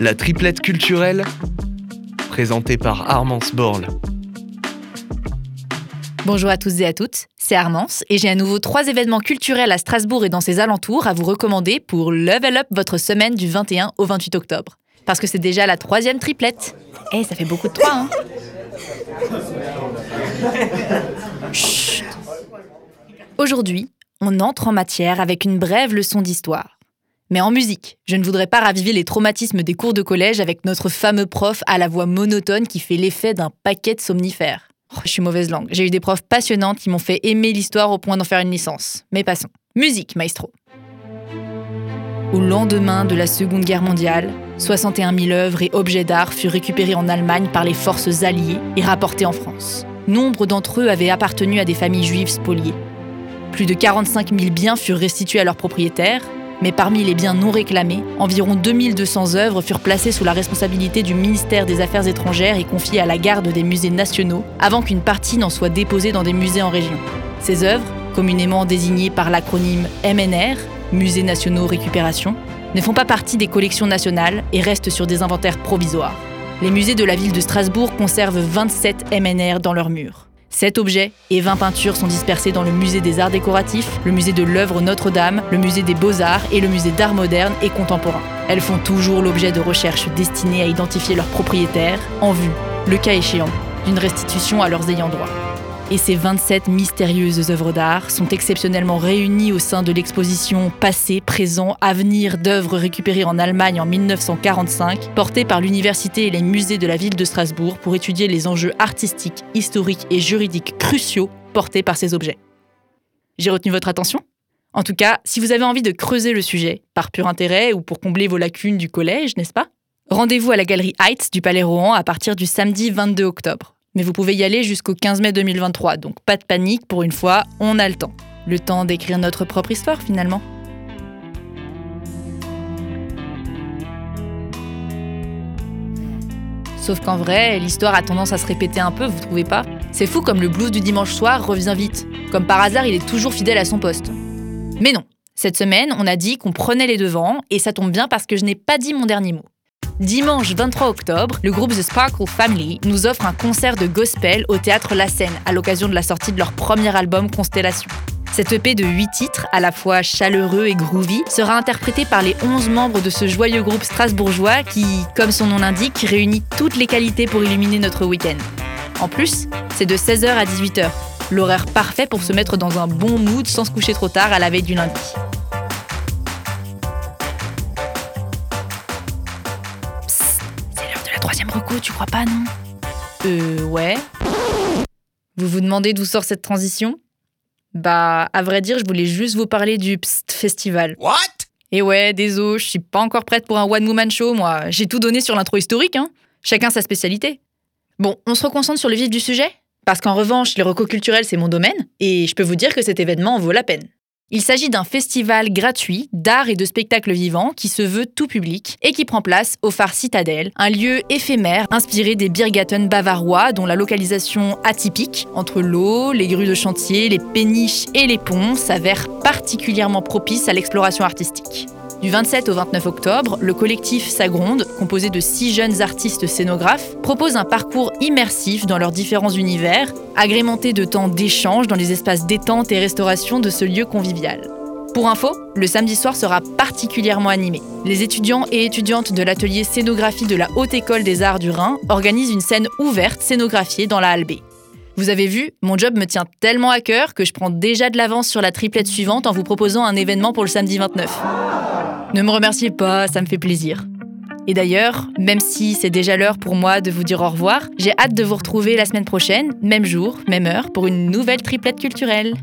La triplette culturelle, présentée par Armance Borle. Bonjour à tous et à toutes, c'est Armance et j'ai à nouveau trois événements culturels à Strasbourg et dans ses alentours à vous recommander pour level up votre semaine du 21 au 28 octobre. Parce que c'est déjà la troisième triplette. Eh, ça fait beaucoup de trois, hein Chut. Aujourd'hui, on entre en matière avec une brève leçon d'histoire. Mais en musique, je ne voudrais pas raviver les traumatismes des cours de collège avec notre fameux prof à la voix monotone qui fait l'effet d'un paquet de somnifères. Oh, je suis mauvaise langue. J'ai eu des profs passionnantes qui m'ont fait aimer l'histoire au point d'en faire une licence. Mais passons. Musique, maestro. Au lendemain de la Seconde Guerre mondiale, 61 000 œuvres et objets d'art furent récupérés en Allemagne par les forces alliées et rapportés en France. Nombre d'entre eux avaient appartenu à des familles juives spoliées. Plus de 45 000 biens furent restitués à leurs propriétaires, mais parmi les biens non réclamés, environ 2200 œuvres furent placées sous la responsabilité du ministère des Affaires étrangères et confiées à la garde des musées nationaux, avant qu'une partie n'en soit déposée dans des musées en région. Ces œuvres, communément désignées par l'acronyme MNR, Musées nationaux récupération, ne font pas partie des collections nationales et restent sur des inventaires provisoires. Les musées de la ville de Strasbourg conservent 27 MNR dans leurs murs. 7 objets et 20 peintures sont dispersés dans le musée des arts décoratifs, le musée de l'œuvre Notre-Dame, le musée des beaux-arts et le musée d'art moderne et contemporain. Elles font toujours l'objet de recherches destinées à identifier leurs propriétaires, en vue, le cas échéant, d'une restitution à leurs ayants droit. Et ces 27 mystérieuses œuvres d'art sont exceptionnellement réunies au sein de l'exposition Passé, présent, avenir d'œuvres récupérées en Allemagne en 1945, portée par l'université et les musées de la ville de Strasbourg pour étudier les enjeux artistiques, historiques et juridiques cruciaux portés par ces objets. J'ai retenu votre attention? En tout cas, si vous avez envie de creuser le sujet, par pur intérêt ou pour combler vos lacunes du collège, n'est-ce pas? Rendez-vous à la galerie Heights du Palais Rohan à partir du samedi 22 octobre. Mais vous pouvez y aller jusqu'au 15 mai 2023, donc pas de panique, pour une fois, on a le temps. Le temps d'écrire notre propre histoire finalement. Sauf qu'en vrai, l'histoire a tendance à se répéter un peu, vous trouvez pas? C'est fou comme le blues du dimanche soir revient vite. Comme par hasard, il est toujours fidèle à son poste. Mais non, cette semaine, on a dit qu'on prenait les devants, et ça tombe bien parce que je n'ai pas dit mon dernier mot. Dimanche 23 octobre, le groupe The Sparkle Family nous offre un concert de gospel au théâtre La Seine à l'occasion de la sortie de leur premier album Constellation. Cette EP de 8 titres, à la fois chaleureux et groovy, sera interprété par les 11 membres de ce joyeux groupe strasbourgeois qui, comme son nom l'indique, réunit toutes les qualités pour illuminer notre week-end. En plus, c'est de 16h à 18h, l'horaire parfait pour se mettre dans un bon mood sans se coucher trop tard à la veille du lundi. Recours, tu crois pas, non? Euh, ouais. Vous vous demandez d'où sort cette transition? Bah, à vrai dire, je voulais juste vous parler du Pst Festival. What? Et ouais, désolé, je suis pas encore prête pour un one-woman show, moi. J'ai tout donné sur l'intro historique, hein. Chacun sa spécialité. Bon, on se reconcentre sur le vif du sujet? Parce qu'en revanche, les recos culturels, c'est mon domaine, et je peux vous dire que cet événement en vaut la peine. Il s'agit d'un festival gratuit d'art et de spectacles vivants qui se veut tout public et qui prend place au phare Citadelle, un lieu éphémère inspiré des Biergarten bavarois dont la localisation atypique entre l'eau, les grues de chantier, les péniches et les ponts s'avère particulièrement propice à l'exploration artistique. Du 27 au 29 octobre, le collectif Sagronde, composé de six jeunes artistes scénographes, propose un parcours immersif dans leurs différents univers, agrémenté de temps d'échange dans les espaces détente et restauration de ce lieu convivial. Pour info, le samedi soir sera particulièrement animé. Les étudiants et étudiantes de l'atelier scénographie de la Haute École des Arts du Rhin organisent une scène ouverte scénographiée dans la Halle. Vous avez vu, mon job me tient tellement à cœur que je prends déjà de l'avance sur la triplette suivante en vous proposant un événement pour le samedi 29. Ne me remerciez pas, ça me fait plaisir. Et d'ailleurs, même si c'est déjà l'heure pour moi de vous dire au revoir, j'ai hâte de vous retrouver la semaine prochaine, même jour, même heure, pour une nouvelle triplette culturelle.